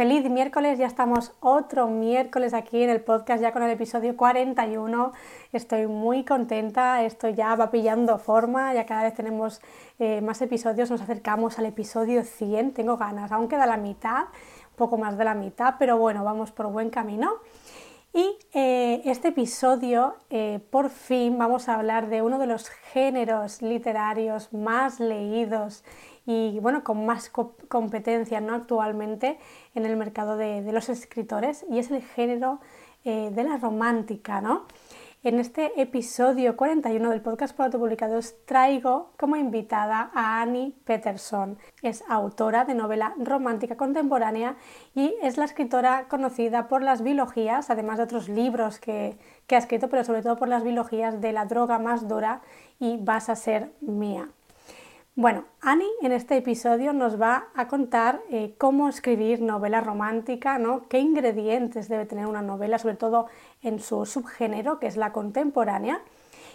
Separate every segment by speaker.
Speaker 1: Feliz miércoles, ya estamos otro miércoles aquí en el podcast, ya con el episodio 41. Estoy muy contenta, esto ya va pillando forma, ya cada vez tenemos eh, más episodios, nos acercamos al episodio 100, tengo ganas, aún queda la mitad, un poco más de la mitad, pero bueno, vamos por buen camino. Y eh, este episodio, eh, por fin, vamos a hablar de uno de los géneros literarios más leídos y bueno, con más competencia ¿no? actualmente en el mercado de, los escritores y es el género eh, de la romántica. ¿no? En este episodio 41 del podcast para autopublicados traigo como invitada a Annie Peterson. Es autora de novela romántica contemporánea y es la escritora conocida por las biologías, además de otros libros que, que ha escrito, pero sobre todo por las biologías de La droga más dura y Vas a ser mía. Bueno, Annie en este episodio nos va a contar eh, cómo escribir novela romántica, ¿no? qué ingredientes debe tener una novela, sobre todo en su subgénero, que es la contemporánea.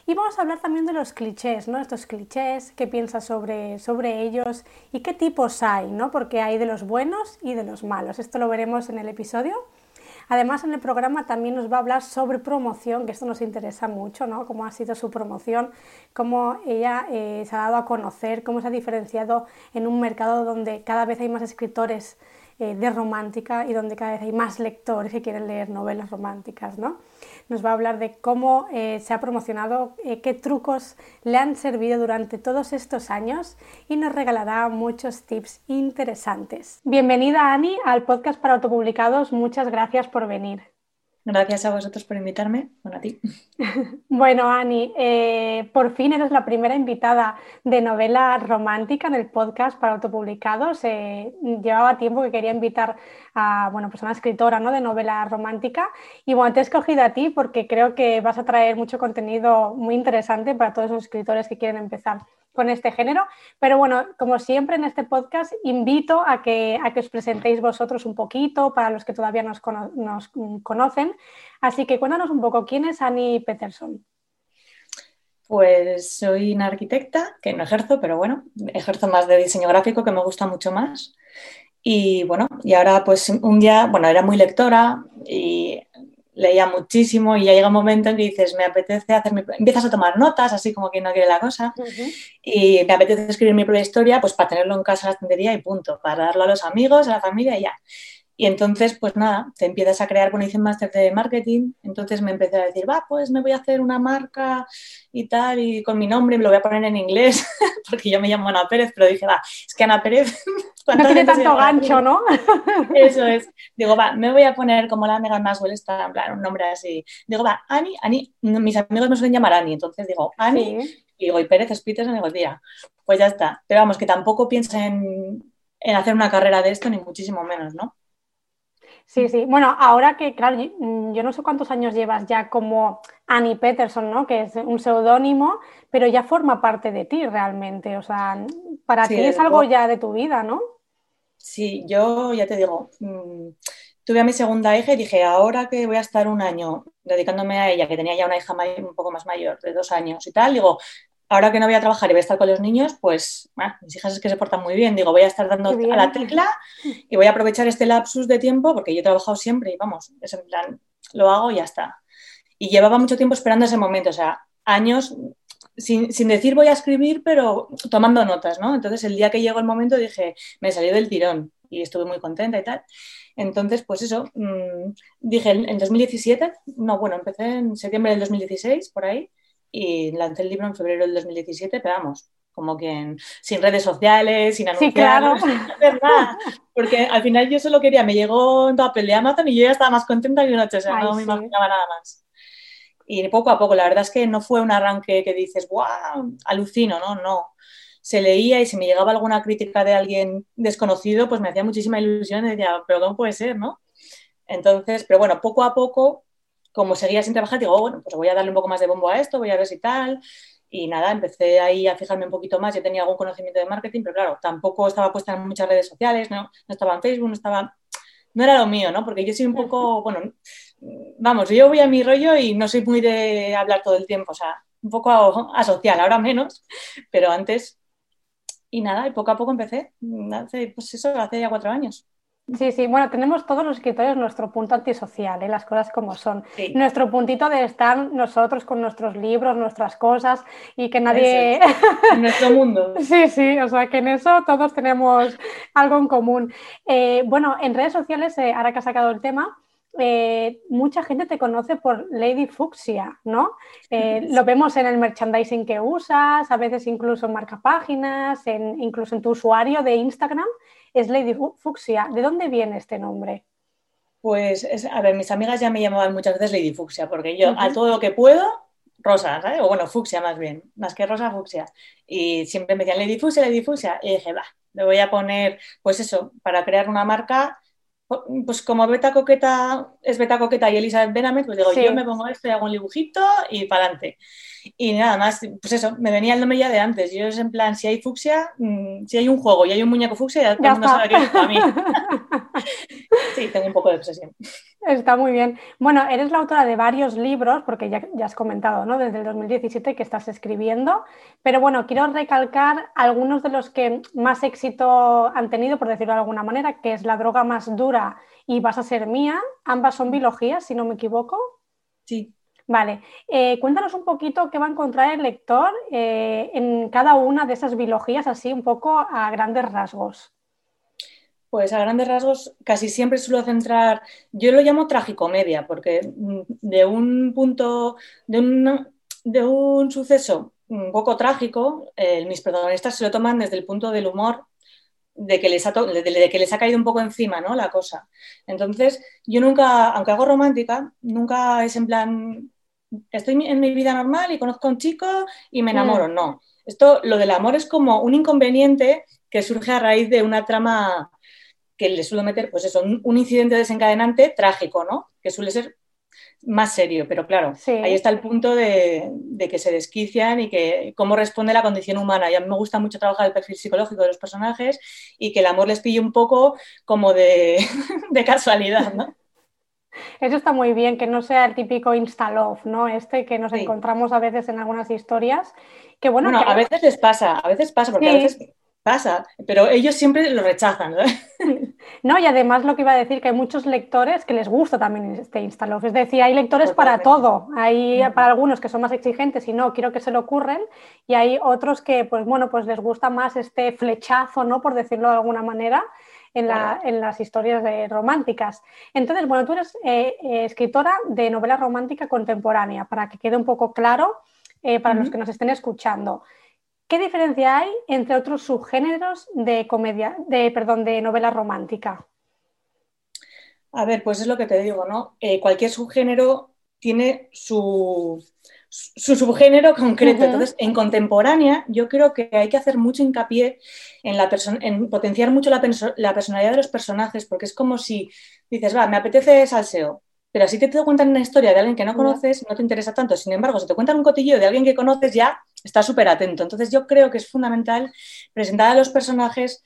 Speaker 1: Y vamos a hablar también de los clichés, ¿no? Estos clichés, qué piensas sobre, sobre ellos y qué tipos hay, ¿no? Porque hay de los buenos y de los malos. Esto lo veremos en el episodio. Además, en el programa también nos va a hablar sobre promoción, que esto nos interesa mucho, ¿no? Cómo ha sido su promoción, cómo ella eh, se ha dado a conocer, cómo se ha diferenciado en un mercado donde cada vez hay más escritores eh, de romántica y donde cada vez hay más lectores que quieren leer novelas románticas, ¿no? Nos va a hablar de cómo eh, se ha promocionado, eh, qué trucos le han servido durante todos estos años y nos regalará muchos tips interesantes. Bienvenida, Ani, al podcast para autopublicados. Muchas gracias por venir.
Speaker 2: Gracias a vosotros por invitarme. Bueno, a ti.
Speaker 1: bueno, Ani, eh, por fin eres la primera invitada de novela romántica en el podcast para autopublicados. Eh, llevaba tiempo que quería invitar a bueno, pues una escritora ¿no? de novela romántica y bueno, te he escogido a ti porque creo que vas a traer mucho contenido muy interesante para todos los escritores que quieren empezar con este género. Pero bueno, como siempre en este podcast, invito a que, a que os presentéis vosotros un poquito para los que todavía nos, nos conocen. Así que cuéntanos un poco, ¿quién es Annie Peterson?
Speaker 2: Pues soy una arquitecta, que no ejerzo, pero bueno, ejerzo más de diseño gráfico, que me gusta mucho más. Y bueno, y ahora pues un día, bueno, era muy lectora y leía muchísimo y ya llega un momento en que dices, me apetece hacer mi... Empiezas a tomar notas, así como que no quiere la cosa, y me apetece escribir mi propia historia, pues para tenerlo en casa en la estantería y punto, para darlo a los amigos, a la familia y ya. Y entonces, pues nada, te empiezas a crear, bueno, hice un máster de marketing, entonces me empecé a decir, va, pues me voy a hacer una marca y tal, y con mi nombre me lo voy a poner en inglés, porque yo me llamo Ana Pérez, pero dije, va, es que Ana Pérez...
Speaker 1: No tiene tanto gancho, ¿no?
Speaker 2: Eso es. Digo, va, me voy a poner como la Megan Maswell, está en plan, un nombre así. Digo, va, Ani, Ani, mis amigos me suelen llamar Ani, entonces digo, Ani, y digo, y Pérez es Peters, y digo, tía, pues ya está. Pero vamos, que tampoco piensa en, en hacer una carrera de esto, ni muchísimo menos, ¿no?
Speaker 1: Sí, sí. Bueno, ahora que, claro, mm, yo no sé cuántos años llevas ya como Annie Peterson, ¿no? Que es un seudónimo, pero ya forma parte de ti realmente. O sea, para ti es algo ya de tu vida, ¿no?
Speaker 2: Sí, yo ya te digo, mm, tuve a mi segunda hija y dije, ahora que voy a estar un año dedicándome a ella, que tenía ya una hija un poco más mayor, de dos años y tal, digo, ahora que no voy a trabajar y voy a estar con los niños, pues mis hijas es que se portan muy bien. Digo, voy a estar dando a la tecla y voy a aprovechar este lapsus de tiempo porque yo he trabajado siempre y vamos, es en plan, lo hago y ya está. Y llevaba mucho tiempo esperando ese momento, o sea, años sin, decir voy a escribir, pero tomando notas, ¿no? Entonces el día que llegó el momento dije, me salió del tirón y estuve muy contenta y tal. Entonces, pues eso, mm, dije en 2017, no, bueno, empecé en septiembre del 2016, por ahí, y lancé el libro en febrero del 2017, pero vamos, como que sin redes sociales, sin anunciar,
Speaker 1: sí, claro.
Speaker 2: Porque al final yo solo quería, me llegó un papel de Amazon y yo ya estaba más contenta que una noche, o sea, no me imaginaba nada más. Y poco a poco, la verdad es que no fue un arranque que dices, wow, alucino, no, no. se leía y si me llegaba alguna crítica de alguien desconocido, pues me hacía muchísima ilusión y decía, pero ¿cómo puede ser, no? Entonces, pero bueno, poco a poco, como seguía sin trabajar, digo, oh, bueno, pues voy a darle un poco más de bombo a esto, voy a ver si tal. Y nada, empecé ahí a fijarme un poquito más. Yo tenía algún conocimiento de marketing, pero claro, tampoco estaba puesta en muchas redes sociales, no, no estaba en Facebook, no estaba. No era lo mío, ¿no? Porque yo soy un poco, bueno, vamos, yo voy a mi rollo y no soy muy de hablar todo el tiempo, o sea, un poco asocial, ahora menos, pero antes. Y nada, y poco a poco empecé, hace, pues eso, hace ya cuatro años.
Speaker 1: Sí, sí, bueno, tenemos todos los escritores nuestro punto antisocial, ¿eh? las cosas como son. Nuestro puntito de estar nosotros con nuestros libros, nuestras cosas y que nadie...
Speaker 2: En nuestro mundo.
Speaker 1: sí, sí, o sea que en eso todos tenemos algo en común. Eh, bueno, en redes sociales, eh, ahora que has sacado el tema, eh, mucha gente te conoce por Lady Fuxia, ¿no? Eh, lo vemos en el merchandising que usas, a veces incluso en marcapáginas, en, incluso en tu usuario de Instagram, es Lady Fuxia. ¿De dónde viene este nombre?
Speaker 2: Pues, a ver, mis amigas ya me llamaban muchas veces Lady Fuxia, porque yo a todo lo que puedo, rosa, ¿sabes? O bueno, fucsia más bien, más que rosa, fucsia. Y siempre me decían Lady Fuxia, Lady Fuxia. Y dije, va, me voy a poner, pues eso, para crear una marca pues como Beta Coqueta es Beta Coqueta y Elizabeth Benamé, pues digo, yo me pongo esto y hago un dibujito y para adelante. Y nada más, pues eso, me venía el nombre ya de antes. Yo es en plan, si hay fucsia, mm, si hay un juego y hay un muñeco fucsia, ya todo el mundo sabe que es para mí. sí, tengo un poco de obsesión.
Speaker 1: Está muy bien. Bueno, eres la autora de varios libros, porque ya, ya, has comentado, ¿no? Desde el 2017 que estás escribiendo. Pero bueno, quiero recalcar algunos de los que más éxito han tenido, por decirlo de alguna manera, que es La droga más dura y Vas a ser mía. Ambas son biologías, si no me equivoco.
Speaker 2: Sí.
Speaker 1: Vale, eh, cuéntanos un poquito qué va a encontrar el lector eh, en cada una de esas biologías, así un poco a grandes rasgos.
Speaker 2: Pues a grandes rasgos casi siempre suelo centrar, yo lo llamo tragicomedia, porque mm, de un punto, de un, de un suceso un poco trágico, eh, mis protagonistas se lo toman desde el punto del humor de que, les ha de que les ha caído un poco encima ¿no? la cosa. Entonces, yo nunca, aunque hago romántica, nunca es en plan, estoy en mi vida normal y conozco a un chico y me enamoro. Mm. No. Esto, lo del amor es como un inconveniente que surge a raíz de una trama que le suelo meter, pues eso, un, incidente desencadenante trágico, ¿no? Que suele ser más serio, pero claro, ahí está el punto de, que se desquician y que cómo responde la condición humana. Y a mí me gusta mucho trabajar el perfil psicológico de los personajes y que el amor les pille un poco como de, de casualidad, ¿no?
Speaker 1: Eso está muy bien, que no sea el típico insta-love, ¿no? Este que nos encontramos a veces en algunas historias. Que bueno,
Speaker 2: a veces les pasa, a veces pasa, porque a veces pasa, pero ellos siempre lo rechazan. ¿no?
Speaker 1: no, y además lo que iba a decir, que hay muchos lectores que les gusta también este Instalove. Es decir, hay lectores para todo. Hay para algunos que son más exigentes y no, quiero que se lo ocurren, y hay otros que, pues bueno, pues les gusta más este flechazo, ¿no? Por decirlo de alguna manera. En, las historias románticas. Entonces, bueno, tú eres eh, eh, escritora de novela romántica contemporánea, para que quede un poco claro eh, para los que nos estén escuchando. ¿Qué diferencia hay entre otros subgéneros de comedia, de, perdón, de novela romántica?
Speaker 2: A ver, pues es lo que te digo, ¿no? Eh, cualquier subgénero tiene su, su subgénero concreto. Entonces, en contemporánea, yo creo que hay que hacer mucho hincapié en, la en potenciar mucho la, la, personalidad de los personajes, porque es como si dices, va, me apetece salseo, pero así te, te cuentan una historia de alguien que no conoces, no te interesa tanto. Sin embargo, si te cuentan un cotillo de alguien que conoces, ya estás súper atento. Entonces, yo creo que es fundamental presentar a los personajes,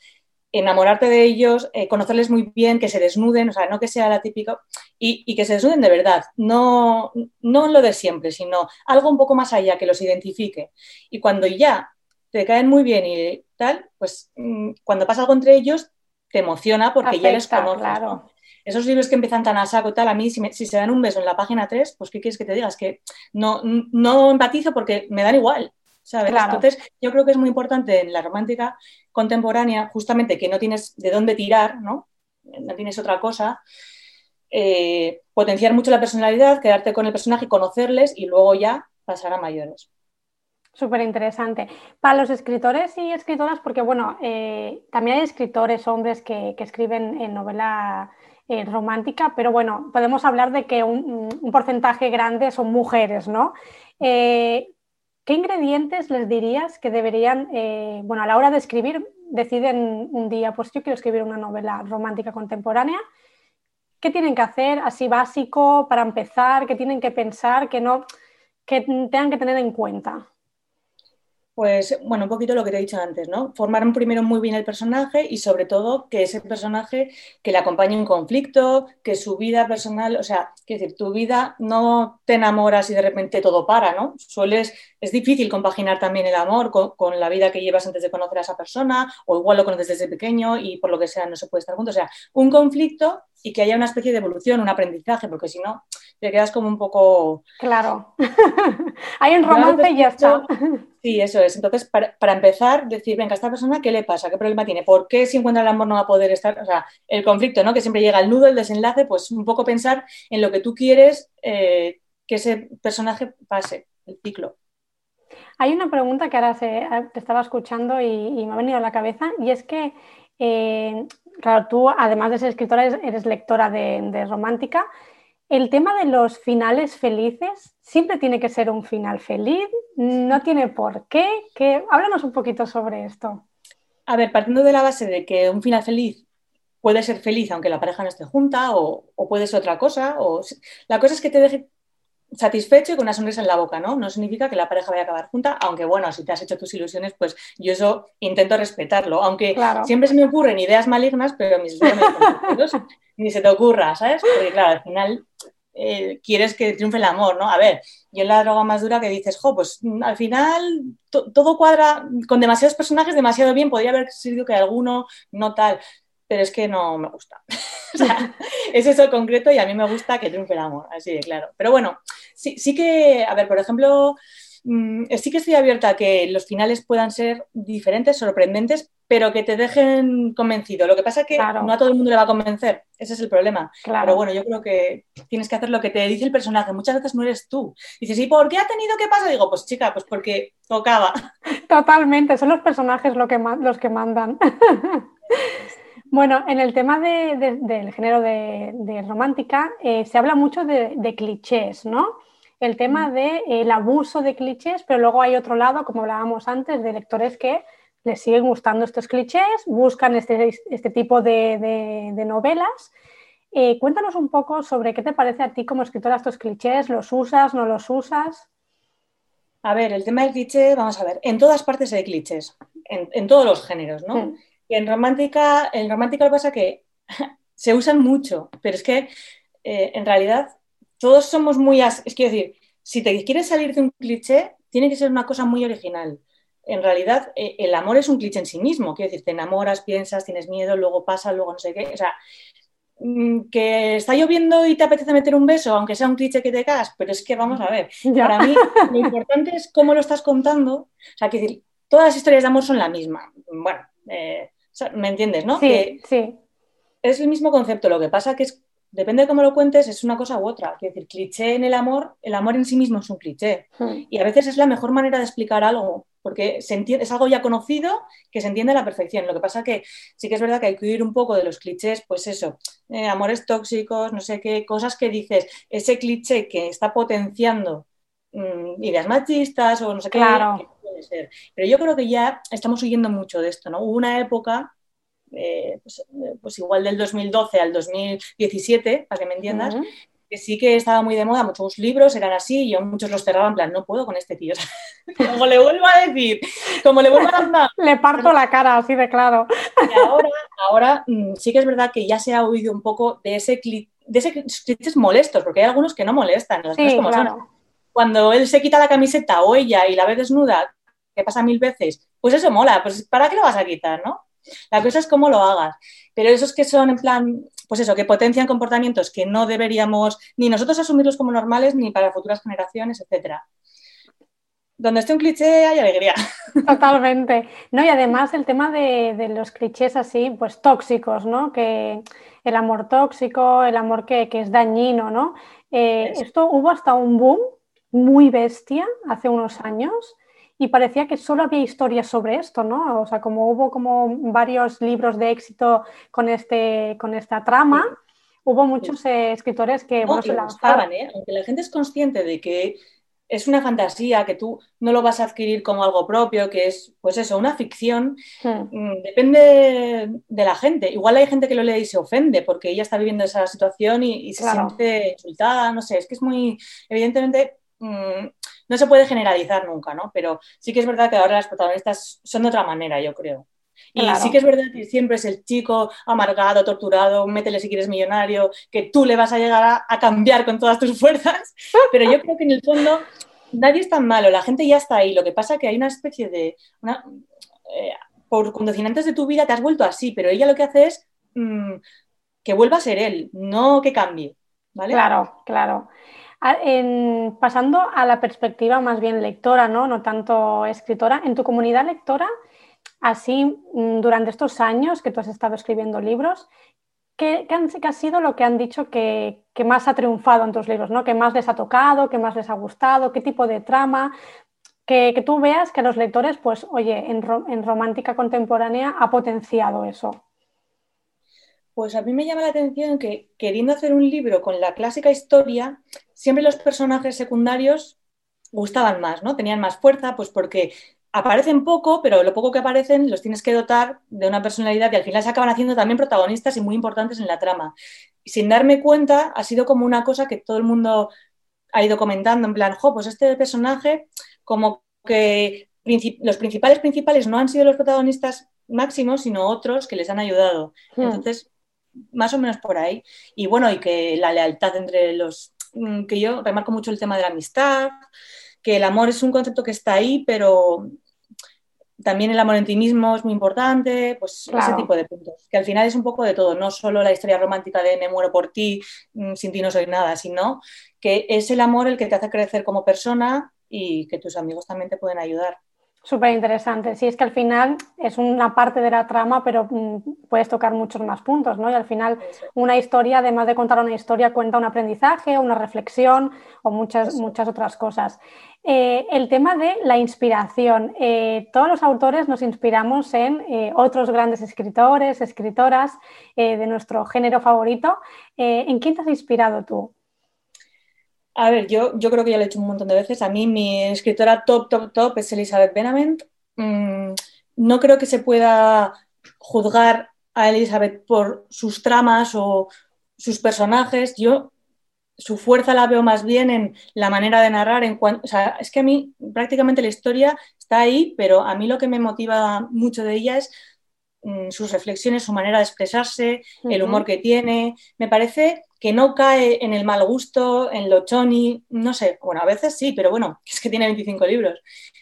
Speaker 2: enamorarte de ellos, eh, conocerles muy bien, que se desnuden, o sea, no que sea la típica, y, que se desnuden de verdad, no, no lo de siempre, sino algo un poco más allá que los identifique. Y cuando ya te caen muy bien y tal, pues mm, cuando pasa algo entre ellos, te emociona porque ya les conoces. Claro esos libros que empiezan tan a saco tal, a mí si, se dan un beso en la página 3, pues ¿qué quieres que te digas? Que no, no empatizo porque me dan igual. ¿Sabes? Entonces, yo creo que es muy importante en la romántica contemporánea, justamente que no tienes de dónde tirar, ¿no? No tienes otra cosa. Eh, potenciar mucho la personalidad, quedarte con el personaje, conocerles y luego ya pasar a mayores.
Speaker 1: Súper interesante. Para los escritores y escritoras, porque bueno, eh, también hay escritores, hombres que, que escriben en novela eh, romántica, pero bueno, podemos hablar de que un, porcentaje grande son mujeres, ¿no? Eh, ¿qué ingredientes les dirías que deberían, eh, bueno, a la hora de escribir, deciden un día, pues yo quiero escribir una novela romántica contemporánea? ¿Qué tienen que hacer así básico para empezar? ¿Qué tienen que pensar? Que no, que tengan que tener en cuenta.
Speaker 2: Pues bueno, un poquito lo que te he dicho antes, ¿no? Formar primero muy bien el personaje y sobre todo que ese personaje que le acompañe un conflicto, que su vida personal, o sea, que decir, tu vida no te enamoras y de repente todo para, ¿no? Sueles, es difícil compaginar también el amor con, la vida que llevas antes de conocer a esa persona, o igual lo conoces desde pequeño y por lo que sea no se puede estar juntos. O sea, un conflicto y que haya una especie de evolución, un aprendizaje, porque si no, te quedas como un poco...
Speaker 1: Claro. Hay un romance y ya está.
Speaker 2: Sí, eso es. Entonces, para, empezar, decir, venga, esta persona, ¿qué le pasa? ¿Qué problema tiene? ¿Por qué si encuentra el amor no va a poder estar? O sea, el conflicto, ¿no? Que siempre llega el nudo, el desenlace, pues un poco pensar en lo que tú quieres eh, que ese personaje pase, el ciclo.
Speaker 1: Hay una pregunta que ahora se, te estaba escuchando y, me ha venido a la cabeza, y es que, eh, claro, tú, además de ser escritora, eres, lectora de romántica. El tema de los finales felices siempre tiene que ser un final feliz, no tiene por qué. Que... Háblanos un poquito sobre esto.
Speaker 2: A ver, partiendo de la base de que un final feliz puede ser feliz aunque la pareja no esté junta o, puede ser otra cosa, o... la cosa es que te deje satisfecho y con una sonrisa en la boca, ¿no? No significa que la pareja vaya a acabar junta, aunque bueno, si te has hecho tus ilusiones, pues yo eso intento respetarlo, aunque siempre se me ocurren ideas malignas, pero mis ni se te ocurra, ¿sabes? Porque claro, al final eh, quieres que triunfe el amor, ¿no? A ver, yo en la droga más dura que dices, jo, pues mm, al final todo cuadra con demasiados personajes demasiado bien, podría haber sido que alguno no tal, pero es que no me gusta. o sea, es eso concreto y a mí me gusta que triunfe el amor, así de claro. Pero bueno, sí, sí que, a ver, por ejemplo, mm, sí que estoy abierta a que los finales puedan ser diferentes, sorprendentes, pero que te dejen convencido. Lo que pasa es que no a todo el mundo le va a convencer, ese es el problema. Pero bueno, yo creo que tienes que hacer lo que te dice el personaje. Muchas veces no eres tú. Dices, ¿y por qué ha tenido que pasar? Digo, pues chica, pues porque tocaba.
Speaker 1: Totalmente, son los personajes lo que, los que mandan. Bueno, en el tema del género de, romántica eh, se habla mucho de, clichés, ¿no? El tema del abuso de clichés, pero luego hay otro lado, como hablábamos antes, de lectores que les siguen gustando estos clichés, buscan este, este tipo de, novelas. Eh, cuéntanos un poco sobre qué te parece a ti como escritora estos clichés, ¿los usas, no los usas?
Speaker 2: A ver, el tema del cliché, vamos a ver, en todas partes hay clichés, en, todos los géneros, ¿no? Mm. Y en romántica, en romántica lo que pasa que se usan mucho, pero es que eh, en realidad todos somos muy... es que decir, si te quieres salir de un cliché, tiene que ser una cosa muy original en realidad eh, el amor es un cliché en sí mismo. Quiero decir, te enamoras, piensas, tienes miedo, luego pasa, luego no sé qué. O sea, mm, que está lloviendo y te apetece meter un beso, aunque sea un cliché que te cagas, pero es que vamos a ver, para mí lo importante es cómo lo estás contando. O sea, que decir, todas las historias de amor son la misma. Bueno, eh, ¿me entiendes, no?
Speaker 1: Sí, sí.
Speaker 2: Es el mismo concepto, lo que pasa que es depende de cómo lo cuentes, es una cosa u otra. Quiero decir, cliché en el amor, el amor en sí mismo es un cliché. Hmm. Y a veces es la mejor manera de explicar algo, porque se entiende, es algo ya conocido que se entiende a la perfección. Lo que pasa que sí que es verdad que hay que huir un poco de los clichés, pues eso, eh, amores tóxicos, no sé qué, cosas que dices, ese cliché que está potenciando mm, ideas machistas o no sé
Speaker 1: claro.
Speaker 2: qué. Puede ser. Pero yo creo que ya estamos huyendo mucho de esto, ¿no? Hubo una época eh, pues, eh, pues, igual del 2012 al 2017, para que me entiendas, que sí que estaba muy de moda, muchos libros eran así, y yo muchos los cerraba en plan, no puedo con este tío. como le vuelvo a decir, como le vuelvo a dar
Speaker 1: Le parto la cara, así de claro.
Speaker 2: Y ahora, ahora mm, sí que es verdad que ya se ha oído un poco de ese de ese clichés molestos, porque hay algunos que no molestan, Cuando él se quita la camiseta o ella y la ve desnuda, que pasa mil veces, pues eso mola, pues ¿para qué lo vas a quitar, no? La cosa es cómo lo hagas. Pero esos que son en plan, pues eso, que potencian comportamientos que no deberíamos ni nosotros asumirlos como normales ni para futuras generaciones, etcétera. Donde esté un cliché hay alegría.
Speaker 1: Totalmente. No, y además el tema de, los clichés así, pues tóxicos, ¿no? Que el amor tóxico, el amor que, es dañino, ¿no? Eh, esto hubo hasta un boom muy bestia hace unos años y parecía que solo había historias sobre esto, ¿no? O sea, como hubo como varios libros de éxito con, este, con esta trama, hubo muchos eh, escritores que
Speaker 2: se lanzaban. ¿eh? Aunque la gente es consciente de que es una fantasía, que tú no lo vas a adquirir como algo propio, que es, pues eso, una ficción, mm, depende de la gente. Igual hay gente que lo lee y se ofende porque ella está viviendo esa situación y, se siente insultada, no sé, es que es muy, evidentemente, mm, no se puede generalizar nunca, ¿no? Pero sí que es verdad que ahora las protagonistas son de otra manera, yo creo. Y sí que es verdad que siempre es el chico amargado, torturado, métele si quieres millonario, que tú le vas a llegar a, cambiar con todas tus fuerzas, pero yo creo que en el fondo nadie es tan malo, la gente ya está ahí, lo que pasa es que hay una especie de... Eh, por condicionantes de tu vida te has vuelto así, pero ella lo que hace es mm, que vuelva a ser él, no que cambie. ¿vale?
Speaker 1: Claro, claro. Pasando a la perspectiva más bien lectora, ¿no? no tanto escritora, en tu comunidad lectora, Así, mm, durante estos años que tú has estado escribiendo libros, ¿qué, ha sido lo que han dicho que, más ha triunfado en tus libros? ¿no? ¿Qué más les ha tocado? ¿Qué más les ha gustado? ¿Qué tipo de trama? Que, tú veas que los lectores, pues, oye, en, en romántica contemporánea ha potenciado eso.
Speaker 2: Pues a mí me llama la atención que queriendo hacer un libro con la clásica historia, siempre los personajes secundarios gustaban más, ¿no? Tenían más fuerza, pues porque aparecen poco, pero lo poco que aparecen los tienes que dotar de una personalidad y al final se acaban haciendo también protagonistas y muy importantes en la trama. Y sin darme cuenta, ha sido como una cosa que todo el mundo ha ido comentando, en plan, jo, pues este personaje, como que los principales principales no han sido los protagonistas máximos, sino otros que les han ayudado. Hmm. Entonces, más o menos por ahí. Y bueno, y que la lealtad entre los, mm, que yo remarco mucho el tema de la amistad, que el amor es un concepto que está ahí, pero también el amor en ti mismo es muy importante, pues ese tipo de puntos. Que al final es un poco de todo, no solo la historia romántica de me muero por ti, mm, sin ti no soy nada, sino que es el amor el que te hace crecer como persona y que tus amigos también te pueden ayudar.
Speaker 1: Súper interesante. Sí, es que al final es una parte de la trama, pero mm, puedes tocar muchos más puntos, ¿no? Y al final una historia, además de contar una historia, cuenta un aprendizaje, una reflexión o muchas, muchas otras cosas. Eh, el tema de la inspiración. Eh, todos los autores nos inspiramos en eh, otros grandes escritores, escritoras de nuestro género favorito. ¿En quién te has inspirado tú?
Speaker 2: A ver, yo, yo creo que ya lo he hecho un montón de veces. A mí mi escritora top, top, top es Elizabeth Benavent. Mm, no creo que se pueda juzgar a Elizabeth por sus tramas o sus personajes. Yo su fuerza la veo más bien en la manera de narrar. En o sea, es que a mí prácticamente la historia está ahí, pero a mí lo que me motiva mucho de ella es mm, sus reflexiones, su manera de expresarse, el humor que tiene. Me parece que no cae en el mal gusto, en lo choni, no sé, bueno, a veces sí, pero bueno, es que tiene 25 libros.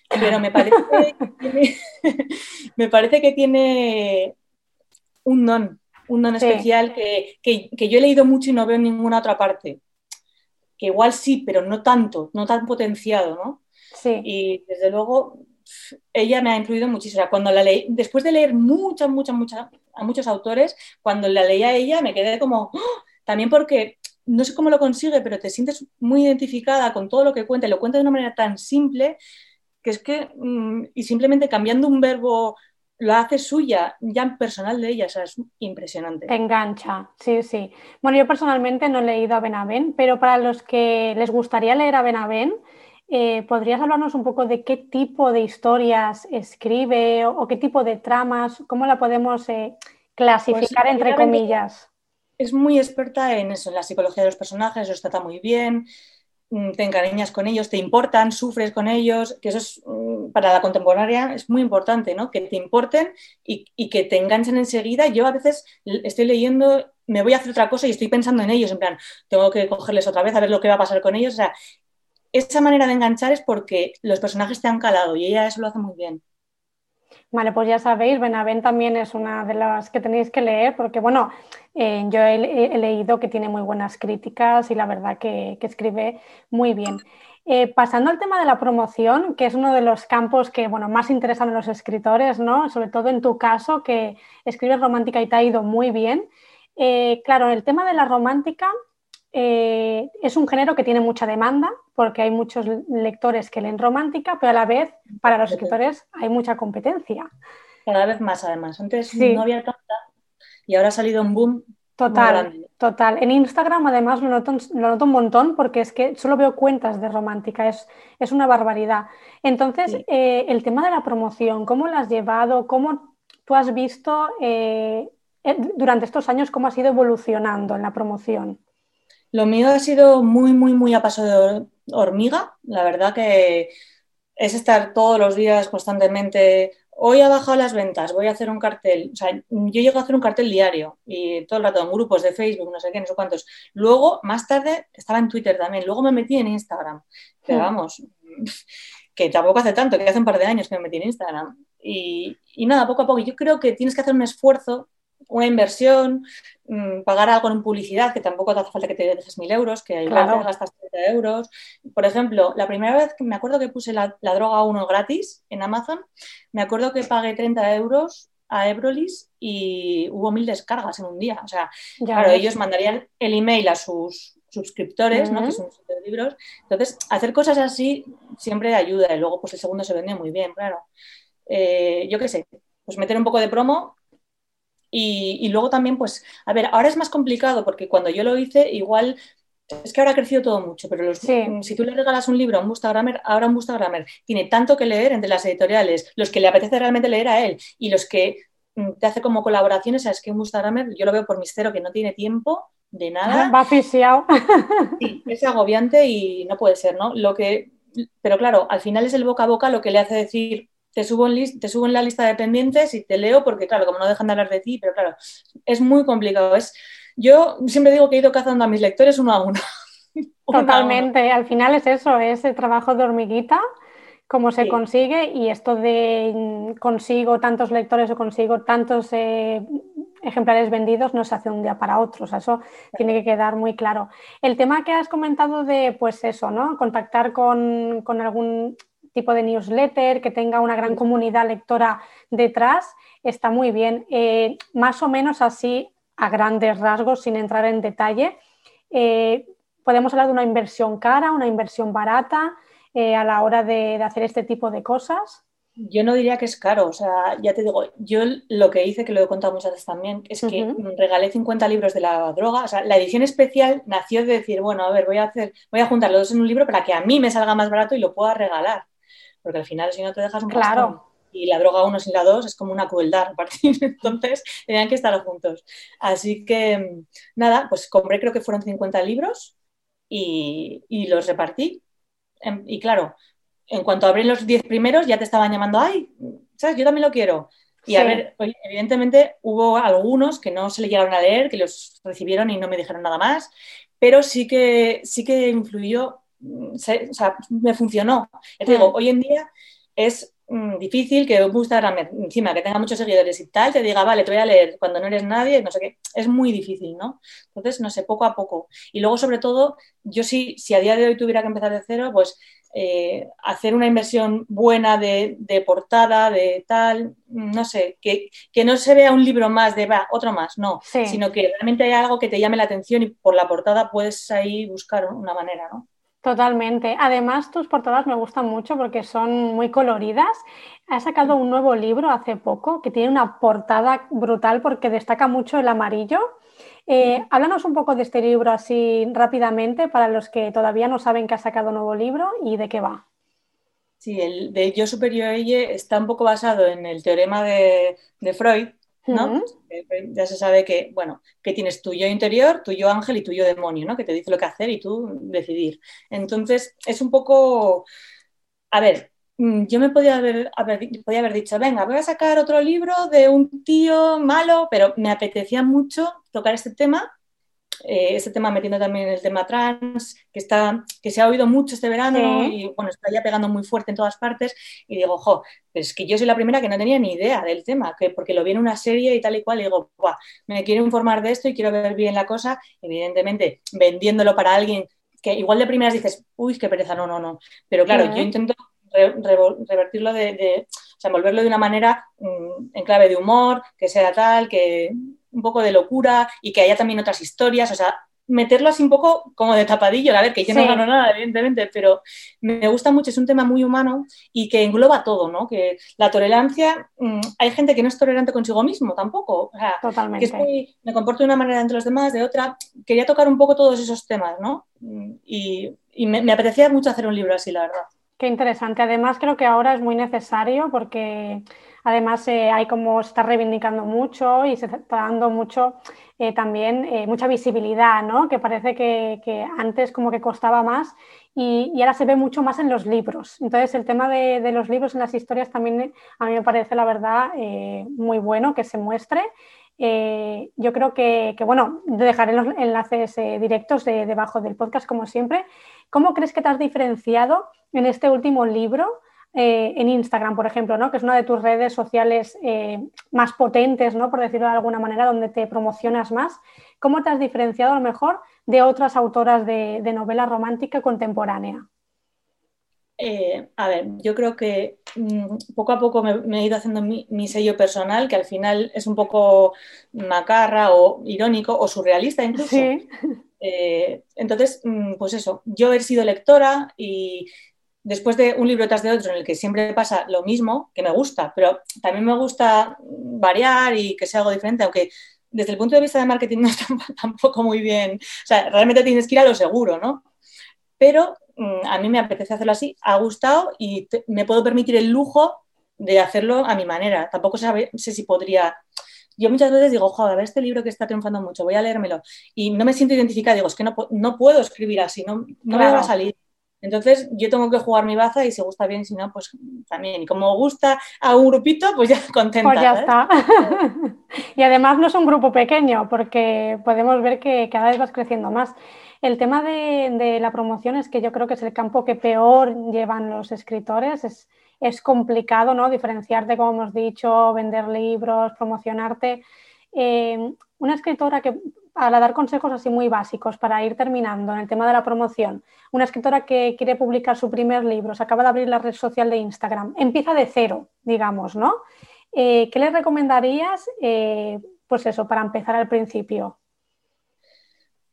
Speaker 2: Pero me parece que tiene, me parece que tiene un don, un don especial que, yo he leído mucho y no veo en ninguna otra parte. Que igual sí, pero no tanto, no tan potenciado, ¿no?
Speaker 1: Sí.
Speaker 2: Y desde luego ella me ha influido muchísimo. cuando la leí, después de leer muchas, muchas, muchas, a muchos autores, cuando la leía a ella me quedé como, ¡oh! También porque no sé cómo lo consigue, pero te sientes muy identificada con todo lo que cuenta y lo cuenta de una manera tan simple que es que, mm, y simplemente cambiando un verbo lo hace suya, ya personal de ella, o sea, es impresionante.
Speaker 1: engancha, sí, sí. Bueno, yo personalmente no he leído a Benavén, pero para los que les gustaría leer a Benavén, eh, ¿podrías hablarnos un poco de qué tipo de historias escribe o, qué tipo de tramas, cómo la podemos eh, clasificar pues, entre comillas?
Speaker 2: Es muy experta en eso, en la psicología de los personajes, los trata muy bien, mm, te encariñas con ellos, te importan, sufres con ellos, que eso es mm, para la contemporánea es muy importante, ¿no? Que te importen y, que te enganchen enseguida. Yo a veces estoy leyendo, me voy a hacer otra cosa y estoy pensando en ellos, en plan, tengo que cogerles otra vez a ver lo que va a pasar con ellos. O sea, esa manera de enganchar es porque los personajes te han calado y ella eso lo hace muy bien.
Speaker 1: Vale, pues ya sabéis, Benavent también es una de las que tenéis que leer porque, bueno, eh, yo he, leído que tiene muy buenas críticas y la verdad que, escribe muy bien. Eh, pasando al tema de la promoción, que es uno de los campos que bueno, más interesan a los escritores, ¿no? sobre todo en tu caso, que escribes romántica y te ha ido muy bien. Eh, claro, el tema de la romántica eh, es un género que tiene mucha demanda porque hay muchos lectores que leen romántica, pero a la vez para los escritores hay mucha competencia.
Speaker 2: Cada vez más, además. Antes no había tanta y ahora ha salido un boom
Speaker 1: total. Total. En Instagram además lo noto, lo noto un montón porque es que solo veo cuentas de romántica, es, es una barbaridad. Entonces, eh, el tema de la promoción, ¿cómo lo has llevado? ¿Cómo tú has visto eh, durante estos años cómo has ido evolucionando en la promoción?
Speaker 2: Lo mío ha sido muy, muy, muy a paso de hormiga. La verdad que es estar todos los días constantemente hoy ha bajado las ventas, voy a hacer un cartel. O sea, yo llego a hacer un cartel diario y todo el rato en grupos de Facebook, no sé qué, no sé cuántos. Luego, más tarde, estaba en Twitter también. Luego me metí en Instagram. Pero hmm. vamos, que tampoco hace tanto, que hace un par de años que me metí en Instagram. Y, y nada, poco a poco. Yo creo que tienes que hacer un esfuerzo una inversión, pagar algo en publicidad, que tampoco te hace falta que te dejes mil euros, que igual claro. te gastas 30 euros. Por ejemplo, la primera vez que me acuerdo que puse la, droga 1 gratis en Amazon, me acuerdo que pagué 30 euros a Ebrolis y hubo mil descargas en un día. O sea, claro, ellos mandarían el email a sus suscriptores, ¿no? que son libros. Entonces, hacer cosas así siempre ayuda y luego pues el segundo se vende muy bien, claro. Eh, yo qué sé, pues meter un poco de promo y, luego también, pues, a ver, ahora es más complicado porque cuando yo lo hice, igual es que ahora ha crecido todo mucho, pero si tú le regalas un libro a un Bustagrammer, ahora un Bustagrammer tiene tanto que leer entre las editoriales, los que le apetece realmente leer a él y los que mm, te hace como colaboraciones, es que un Bustagrammer, yo lo veo por mistero que no tiene tiempo de nada.
Speaker 1: Va asfixiado.
Speaker 2: Sí, es agobiante y no puede ser, ¿no? Lo que, pero claro, al final es el boca a boca lo que le hace decir, te subo, en te subo en la lista de pendientes y te leo porque, claro, como no dejan de hablar de ti, pero claro, es muy complicado. Es, yo siempre digo que he ido cazando a mis lectores uno a uno.
Speaker 1: Totalmente, al final es eso, es el trabajo de hormiguita, cómo se consigue y esto de mm, consigo tantos lectores o consigo tantos eh, ejemplares vendidos no se hace un día para otro, o sea, eso tiene que quedar muy claro. El tema que has comentado de, pues eso, ¿no? Contactar con, con algún tipo de newsletter, que tenga una gran comunidad lectora detrás, está muy bien. Eh, más o menos así, a grandes rasgos, sin entrar en detalle, eh, podemos hablar de una inversión cara, una inversión barata eh, a la hora de, hacer este tipo de cosas.
Speaker 2: Yo no diría que es caro, o sea, ya te digo, yo lo que hice, que lo he contado muchas veces también, es que regalé 50 libros de la droga, o sea, la edición especial nació de decir, bueno, a ver, voy a hacer, voy a juntar los dos en un libro para que a mí me salga más barato y lo pueda regalar porque al final si no te dejas un claro. y la droga uno sin la dos es como una crueldad partir, entonces tenían que estar juntos. Así que nada, pues compré creo que fueron 50 libros y, los repartí. Em, y claro, en cuanto abrí los 10 primeros ya te estaban llamando, ay, ¿sabes? Yo también lo quiero. Y a ver, evidentemente hubo algunos que no se le llegaron a leer, que los recibieron y no me dijeron nada más, pero sí que, sí que influyó o sea, me funcionó. Te digo, mm. hoy en día es mm, difícil que un Instagram encima que tenga muchos seguidores y tal te diga, vale, te voy a leer cuando no eres nadie, no sé qué. Es muy difícil, ¿no? Entonces, no sé, poco a poco. Y luego, sobre todo, yo sí, si a día de hoy tuviera que empezar de cero, pues eh, hacer una inversión buena de, portada, de tal, no sé, que, no se vea un libro más de, va, otro más, no, sino que realmente hay algo que te llame la atención y por la portada puedes ahí buscar una manera, ¿no?
Speaker 1: Totalmente. Además, tus portadas me gustan mucho porque son muy coloridas. Has sacado un nuevo libro hace poco que tiene una portada brutal porque destaca mucho el amarillo. Eh, háblanos un poco de este libro así rápidamente para los que todavía no saben que has sacado un nuevo libro y de qué va.
Speaker 2: Sí, el de Yo Superior Ella está un poco basado en el teorema de Freud, ¿no? Ya se sabe que, bueno, que tienes tu yo interior, tu yo ángel y tu yo demonio, ¿no? Que te dice lo que hacer y tú decidir. Entonces, es un poco, a ver, mm, yo me podía haber, podía haber dicho, venga, voy a sacar otro libro de un tío malo, pero me apetecía mucho tocar este tema eh, este tema metiendo también el tema trans, que, está, que se ha oído mucho este verano y bueno, está ya pegando muy fuerte en todas partes. Y digo, jo, es que yo soy la primera que no tenía ni idea del tema, que porque lo vi en una serie y tal y cual, y digo, me quiero informar de esto y quiero ver bien la cosa. Evidentemente, vendiéndolo para alguien que igual de primeras dices, uy, qué pereza, no, no, no. Pero claro, yo intento revertirlo de, o sea, envolverlo de una manera mm, en clave de humor, que sea tal, que un poco de locura y que haya también otras historias, o sea, meterlo así un poco como de tapadillo, a ver, que yo no gano nada, evidentemente, pero me gusta mucho, es un tema muy humano y que engloba todo, ¿no? Que la tolerancia, mm, hay gente que no es tolerante consigo mismo tampoco, o sea,
Speaker 1: Totalmente.
Speaker 2: que me comporto de una manera entre los demás, de otra, quería tocar un poco todos esos temas, ¿no? Y, me, apetecía mucho hacer un libro así, la verdad.
Speaker 1: Qué interesante. Además, creo que ahora es muy necesario porque además eh, hay como se está reivindicando mucho y se está dando mucho eh, también eh, mucha visibilidad, ¿no? Que parece que, antes como que costaba más y, ahora se ve mucho más en los libros. Entonces el tema de, los libros en las historias también a mí me parece la verdad muy bueno que se muestre. yo creo que, bueno, dejaré los enlaces directos debajo del podcast como siempre. ¿Cómo crees que te has diferenciado en este último libro? Eh, en Instagram, por ejemplo, ¿no? que es una de tus redes sociales eh, más potentes, ¿no? por decirlo de alguna manera, donde te promocionas más. ¿Cómo te has diferenciado a lo mejor de otras autoras de, novela romántica contemporánea?
Speaker 2: Eh, a ver, yo creo que mm, poco a poco me, he ido haciendo mi, sello personal, que al final es un poco macarra o irónico o surrealista incluso. Sí. entonces, mm, pues eso, yo he sido lectora y después de un libro tras de otro en el que siempre pasa lo mismo, que me gusta, pero también me gusta variar y que sea algo diferente, aunque desde el punto de vista de marketing no está tampoco muy bien, o sea, realmente tienes que ir a lo seguro, ¿no? Pero mm, a mí me apetece hacerlo así, ha gustado y me puedo permitir el lujo de hacerlo a mi manera. Tampoco sé, si podría yo muchas veces digo, joder, a ver este libro que está triunfando mucho, voy a leérmelo. Y no me siento identificada, digo, es que no, no puedo escribir así, no, no me va a salir. Entonces yo tengo que jugar mi baza y si gusta bien, si no, pues también. Y como gusta a un grupito, pues ya contenta.
Speaker 1: Pues ya está. y además no es un grupo pequeño, porque podemos ver que cada vez vas creciendo más. El tema de, la promoción es que yo creo que es el campo que peor llevan los escritores. Es, es complicado, ¿no? Diferenciarte, como hemos dicho, vender libros, promocionarte. Eh, una escritora que para dar consejos así muy básicos para ir terminando en el tema de la promoción, una escritora que quiere publicar su primer libro, se acaba de abrir la red social de Instagram, empieza de cero, digamos, ¿no? Eh, ¿Qué le recomendarías, eh, pues eso, para empezar al principio?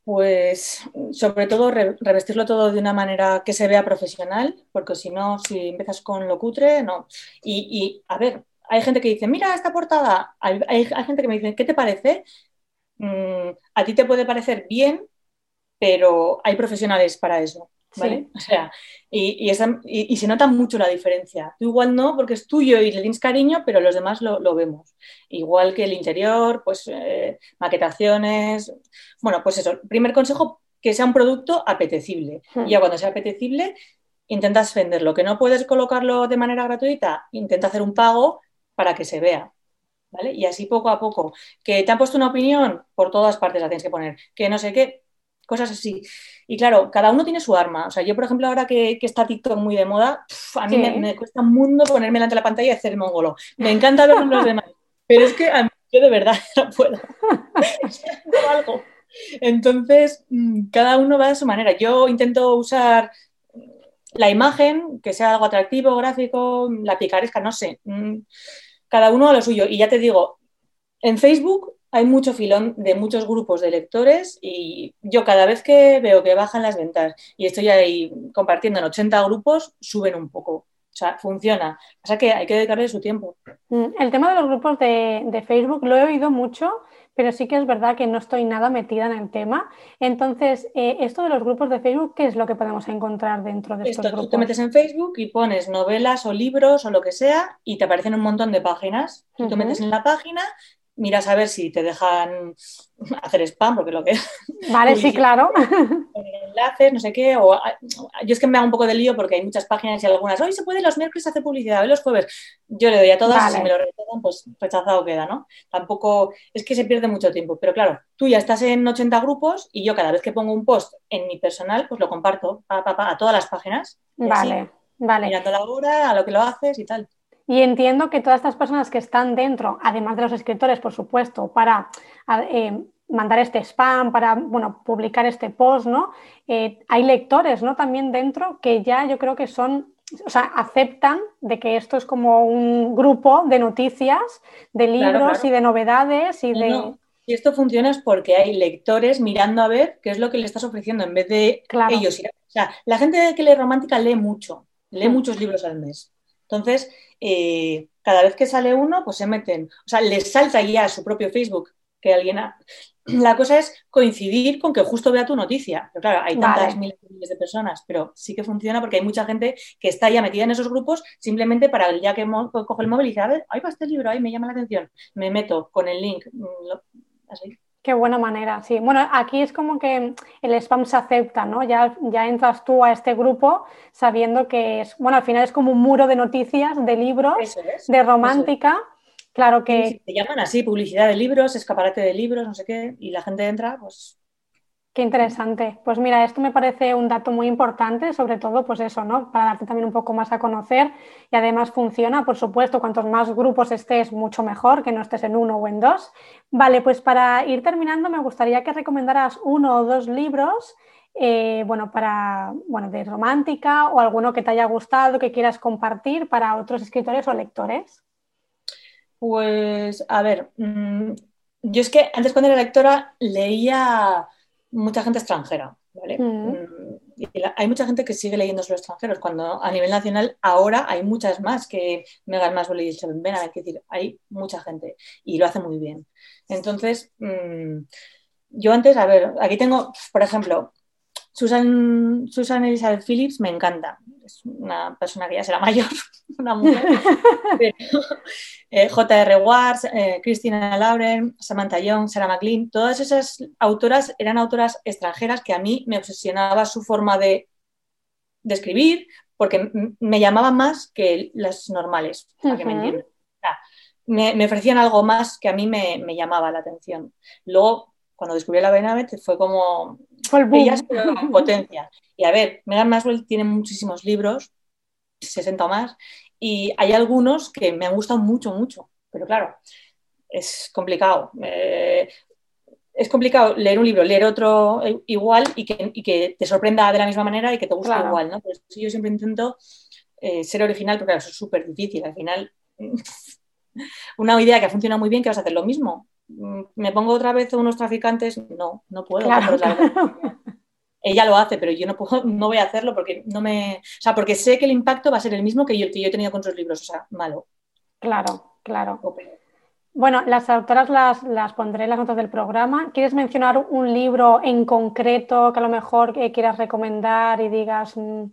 Speaker 2: Pues sobre todo revestirlo todo de una manera que se vea profesional, porque si no, si empiezas con lo cutre, no. Y, a ver, hay gente que dice, mira esta portada, hay, hay, gente que me dice, ¿qué te parece? Mm, a ti te puede parecer bien, pero hay profesionales para eso. ¿Vale? O sea, y, y, se nota mucho la diferencia. Tú igual no, porque es tuyo y le tienes cariño, pero los demás lo, vemos. Igual que el interior, pues eh, maquetaciones. Bueno, pues eso. Primer consejo, que sea un producto apetecible. Hmm. Y ya cuando sea apetecible, intentas venderlo. Que no puedes colocarlo de manera gratuita, intenta hacer un pago para que se vea. Y así poco a poco. Que te han puesto una opinión, por todas partes la tienes que poner. Que no sé qué, cosas así. Y claro, cada uno tiene su arma. O sea, yo, por ejemplo, ahora que, está TikTok muy de moda, a mí me, cuesta un mundo ponerme delante de la pantalla y hacer mongolo. Me encanta ver los demás. Pero es que a mí, yo de verdad no puedo. algo. Entonces, mm, cada uno va de su manera. Yo intento usar la imagen, que sea algo atractivo, gráfico, la picaresca, no sé. Cada uno a lo suyo. Y ya te digo, en Facebook hay mucho filón de muchos grupos de lectores y yo cada vez que veo que bajan las ventas y estoy ahí compartiendo en 80 grupos, suben un poco. O sea, funciona. O sea que hay que dedicarle su tiempo.
Speaker 1: Mm, el tema de los grupos de, de Facebook lo he oído mucho pero sí que es verdad que no estoy nada metida en el tema. Entonces, eh, esto de los grupos de Facebook, ¿qué es lo que podemos encontrar dentro de estos grupos?
Speaker 2: Tú te metes en Facebook y pones novelas o libros o lo que sea y te aparecen un montón de páginas. Tú te metes en la página miras a ver si te dejan hacer spam, porque lo que es.
Speaker 1: Vale, sí, claro.
Speaker 2: Enlaces, no sé qué. O, yo es que me hago un poco de lío porque hay muchas páginas y algunas. Hoy se puede los miércoles hacer publicidad, hoy los jueves. Yo le doy a todas y si me lo rechazan, pues rechazado queda, ¿no? Tampoco. Es que se pierde mucho tiempo. Pero claro, tú ya estás en 80 grupos y yo cada vez que pongo un post en mi personal, pues lo comparto a todas las páginas.
Speaker 1: Vale, vale.
Speaker 2: Mirando la hora, a lo que lo haces y tal.
Speaker 1: Y entiendo que todas estas personas que están dentro, además de los escritores, por supuesto, para eh, mandar este spam, para bueno, publicar este post, ¿no? Eh, hay lectores, ¿no? También dentro que ya yo creo que son, o sea, aceptan de que esto es como un grupo de noticias, de libros y de novedades y de...
Speaker 2: Si esto funciona es porque hay lectores mirando a ver qué es lo que le estás ofreciendo en vez de ellos. O sea, la gente que lee romántica lee mucho, lee muchos libros al mes. Entonces, eh, cada vez que sale uno, pues se meten, o sea, les salta ya a su propio Facebook que alguien ha... La cosa es coincidir con que justo vea tu noticia. Pero claro, hay tantas miles, miles de personas, pero sí que funciona porque hay mucha gente que está ya metida en esos grupos simplemente para el día que coge el móvil y dice, a ver, ahí va este libro, ahí me llama la atención, me meto con el link, mm, así.
Speaker 1: Qué buena manera, sí. Bueno, aquí es como que el spam se acepta, ¿no? Ya, ya entras tú a este grupo sabiendo que es, bueno, al final es como un muro de noticias, de libros, de romántica. Claro que...
Speaker 2: se llaman así, publicidad de libros, escaparate de libros, no sé qué, y la gente entra, pues...
Speaker 1: Qué interesante. Pues mira, esto me parece un dato muy importante, sobre todo, pues eso, ¿no? Para darte también un poco más a conocer y además funciona, por supuesto, cuantos más grupos estés, mucho mejor, que no estés en uno o en dos. Vale, pues para ir terminando, me gustaría que recomendaras uno o dos libros eh, bueno, para, bueno, de romántica o alguno que te haya gustado, que quieras compartir para otros escritores o lectores.
Speaker 2: Pues, a ver, mm, yo es que antes cuando era lectora leía mucha gente extranjera, ¿vale? Mm. Mm, hay mucha gente que sigue leyendo los extranjeros, cuando a nivel nacional ahora hay muchas más que Megan Maswell y Seven Ben, hay que decir, hay mucha gente y lo hace muy bien. Entonces, yo antes, a ver, aquí tengo, por ejemplo, Susan, Susan Elizabeth Phillips me encanta. Es una persona que ya será mayor, una mujer. Eh, J.R. Ward, eh, Christina Lauren, Samantha Young, Sarah McLean, todas esas autoras eran autoras extranjeras que a mí me obsesionaba su forma de, de escribir porque me llamaban más que las normales, para que me entiendan. me, ofrecían algo más que a mí me, me llamaba la atención. Luego, cuando descubrí la Benavent, fue como ellas con potencia. Y a ver, Megan Maswell tiene muchísimos libros, 60 o más, y hay algunos que me han gustado mucho, mucho. Pero claro, es complicado. Eh, es complicado leer un libro, leer otro igual y que, te sorprenda de la misma manera y que te guste igual, ¿no? Por eso yo siempre intento eh, ser original, porque eso es súper difícil. Al final, una idea que ha funcionado muy bien, que vas a hacer lo mismo. Mm, ¿Me pongo otra vez unos traficantes? No, no puedo. Ella lo hace, pero yo no puedo, no voy a hacerlo porque no me. O sea, porque sé que el impacto va a ser el mismo que yo, que yo he tenido con otros libros. O sea, malo.
Speaker 1: Claro, claro. Bueno, las autoras las, las, pondré en las notas del programa. ¿Quieres mencionar un libro en concreto que a lo mejor eh, quieras recomendar y digas... Mm?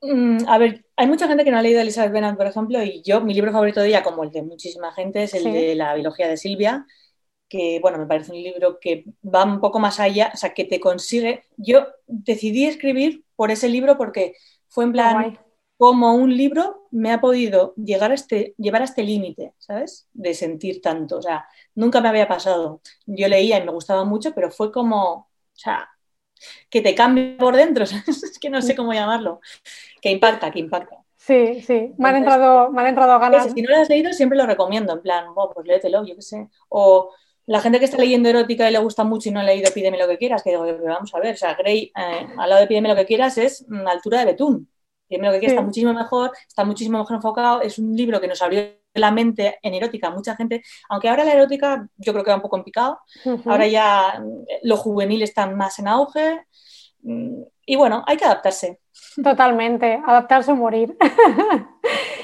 Speaker 2: Mm, a ver, hay mucha gente que no ha leído a Elizabeth Bennet, por ejemplo, y yo, mi libro favorito de ella, como el de muchísima gente, es el de La biología de Silvia, que, bueno, me parece un libro que va un poco más allá, o sea, que te consigue. Yo decidí escribir por ese libro porque fue en plan, como un libro me ha podido llegar a este, llevar a este límite, ¿sabes? De sentir tanto, o sea, nunca me había pasado. Yo leía y me gustaba mucho, pero fue como, o sea, que te cambia por dentro, es que no sé cómo llamarlo, que impacta, que impacta.
Speaker 1: Sí, sí, me han entrado, me han entrado ganas.
Speaker 2: Si no lo has leído, siempre lo recomiendo, en plan, oh, pues léetelo, yo qué sé. O la gente que está leyendo erótica y le gusta mucho y no ha leído Pídeme lo que quieras, que digo, vamos a ver, o sea, Grey, eh, al lado de Pídeme lo que quieras es una altura de betún. Pídeme lo que quieras está muchísimo mejor, está muchísimo mejor enfocado, es un libro que nos abrió la mente en erótica mucha gente, aunque ahora la erótica yo creo que va un poco en picado, ahora ya eh, lo juvenil está más en auge mm, y bueno, hay que adaptarse.
Speaker 1: Totalmente, adaptarse o morir.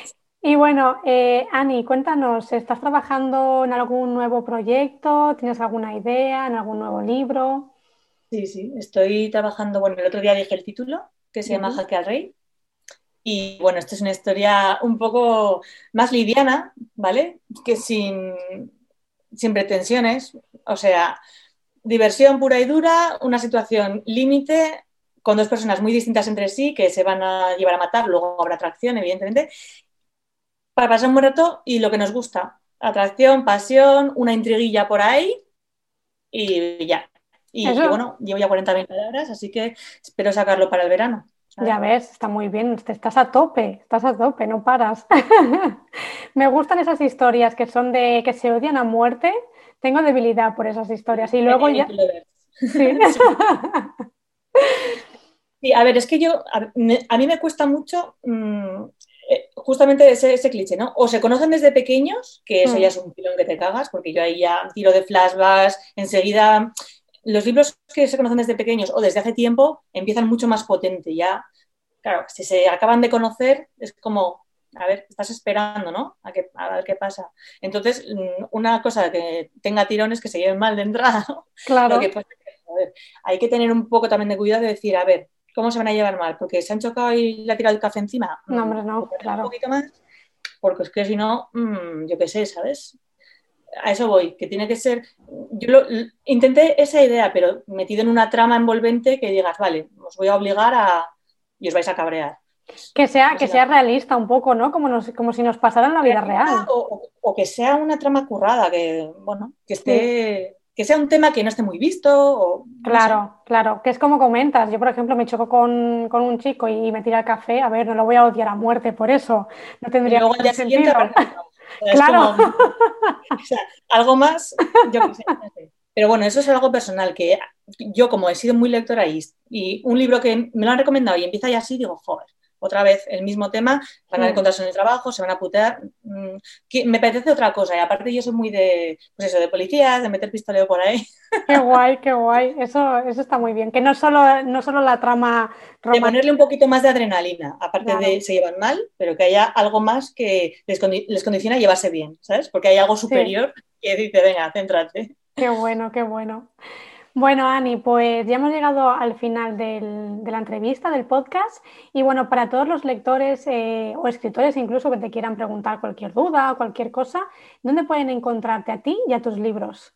Speaker 1: Y bueno, eh, Ani, cuéntanos, ¿estás trabajando en algún nuevo proyecto? ¿Tienes alguna idea en algún nuevo libro?
Speaker 2: Sí, sí, estoy trabajando, bueno, el otro día dije el título, que se llama Jaque al Rey. Y bueno, esta es una historia un poco más liviana, ¿vale? Que sin, sin pretensiones, o sea, diversión pura y dura, una situación límite con dos personas muy distintas entre sí que se van a llevar a matar, luego habrá atracción, evidentemente, para pasar un buen rato y lo que nos gusta. Atracción, pasión, una intriguilla por ahí y ya. Y, bueno, llevo ya 40.000 palabras, así que espero sacarlo para el verano.
Speaker 1: Ya ves, está muy bien, estás a tope, estás a tope, no paras. Me gustan esas historias que son de que se odian a muerte. Tengo debilidad por esas historias. Y luego ya.
Speaker 2: Sí. a ver, es que yo, a, mí me cuesta mucho mm, eh, justamente ese, ese, cliché, ¿no? O se conocen desde pequeños, que eso ya mm. es un pilón que te cagas, porque yo ahí ya tiro de flashbacks, enseguida los libros que se conocen desde pequeños o desde hace tiempo empiezan mucho más potente. Ya, claro, si se acaban de conocer, es como, a ver, estás esperando, ¿no? A, ver qué pasa. Entonces, mm, una cosa que tenga tirones que se lleven mal de entrada,
Speaker 1: Claro.
Speaker 2: hay que tener un poco también de cuidado de decir, a ver, ¿cómo se van a llevar mal? ¿Porque se han chocado y le ha tirado el café encima?
Speaker 1: No, hombre, no, claro.
Speaker 2: Un poquito más, porque es que si no, mm, yo qué sé, ¿sabes? a eso voy, que tiene que ser. Yo lo, intenté esa idea, pero metido en una trama envolvente que digas, vale, os voy a obligar a. y os vais a cabrear.
Speaker 1: Que sea, que sea realista un poco, ¿no? Como, como si nos pasara en la vida real.
Speaker 2: O, que sea una trama currada, que, bueno, que esté. Que sea un tema que no esté muy visto.
Speaker 1: claro, claro. Que es como comentas. Yo, por ejemplo, me choco con, un chico y me tira el café. A ver, no lo voy a odiar a muerte por eso. No tendría y sentido.
Speaker 2: claro. algo más, yo sé. Pero bueno, eso es algo personal, que yo como he sido muy lectora y, y un libro que me lo han recomendado y empieza ya así, digo, joder, otra vez el mismo tema, van a mm. encontrarse en el trabajo, se van a putear. Mm, me parece otra cosa y aparte yo soy muy de, pues eso, de policías, de meter pistoleo por ahí.
Speaker 1: Qué guay, qué guay, eso, eso está muy bien, que no solo, no solo la trama...
Speaker 2: De ponerle un poquito más de adrenalina, aparte de se llevan mal, pero que haya algo más que les, les condiciona a llevarse bien, ¿sabes? Porque hay algo superior que dice, venga, céntrate.
Speaker 1: Qué bueno, qué bueno. Bueno, Ani, pues ya hemos llegado al final de la entrevista, del podcast. Y bueno, para todos los lectores eh, o escritores incluso que te quieran preguntar cualquier duda o cualquier cosa, ¿dónde pueden encontrarte a ti y a tus libros?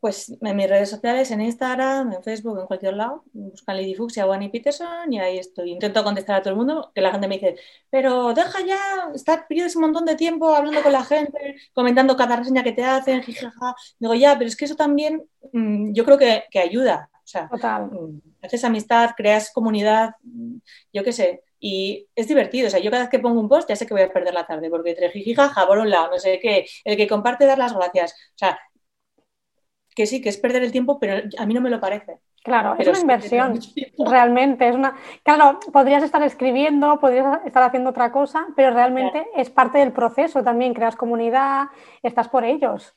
Speaker 2: Pues en mis redes sociales, en Instagram, en Facebook, en cualquier lado, buscan Lady Fuchsia o Annie Peterson y ahí estoy. Intento contestar a todo el mundo, que la gente me dice, pero deja ya, estar, pierdes un montón de tiempo hablando con la gente, comentando cada reseña que te hacen, jijaja. Digo, ya, pero es que eso también mm, yo creo que, ayuda. O sea, mm, haces amistad, creas comunidad, mm, yo qué sé, y es divertido. O sea, yo cada vez que pongo un post ya sé que voy a perder la tarde, porque entre jijijaja, por un lado, no sé qué, el que comparte dar las gracias. O sea, que sí, que es perder el tiempo, pero a mí no me lo parece.
Speaker 1: Claro, es una inversión, realmente. Es una... Claro, podrías estar escribiendo, podrías estar haciendo otra cosa, pero realmente es parte del proceso también. Creas comunidad, estás por ellos.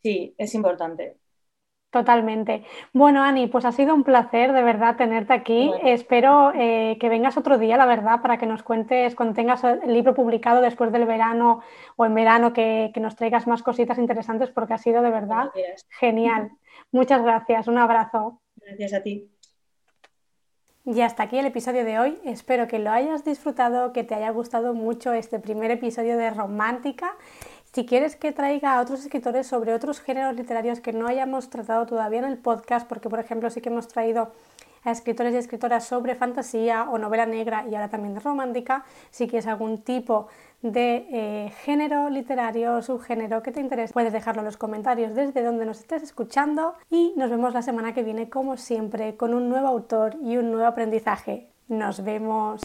Speaker 2: Sí, es importante.
Speaker 1: Totalmente. Bueno, Ani, pues ha sido un placer de verdad tenerte aquí. Espero eh, que vengas otro día, la verdad, para que nos cuentes cuando tengas el libro publicado después del verano o en verano, que, nos traigas más cositas interesantes porque ha sido de verdad genial. Muchas gracias, un abrazo.
Speaker 2: Gracias a ti.
Speaker 1: Y hasta aquí el episodio de hoy. Espero que lo hayas disfrutado, que te haya gustado mucho este primer episodio de Romántica si quieres que traiga a otros escritores sobre otros géneros literarios que no hayamos tratado todavía en el podcast, porque por ejemplo sí que hemos traído a escritores y escritoras sobre fantasía o novela negra y ahora también romántica, si quieres algún tipo de eh, género literario o subgénero que te interese, puedes dejarlo en los comentarios desde donde nos estés escuchando y nos vemos la semana que viene como siempre con un nuevo autor y un nuevo aprendizaje. Nos vemos.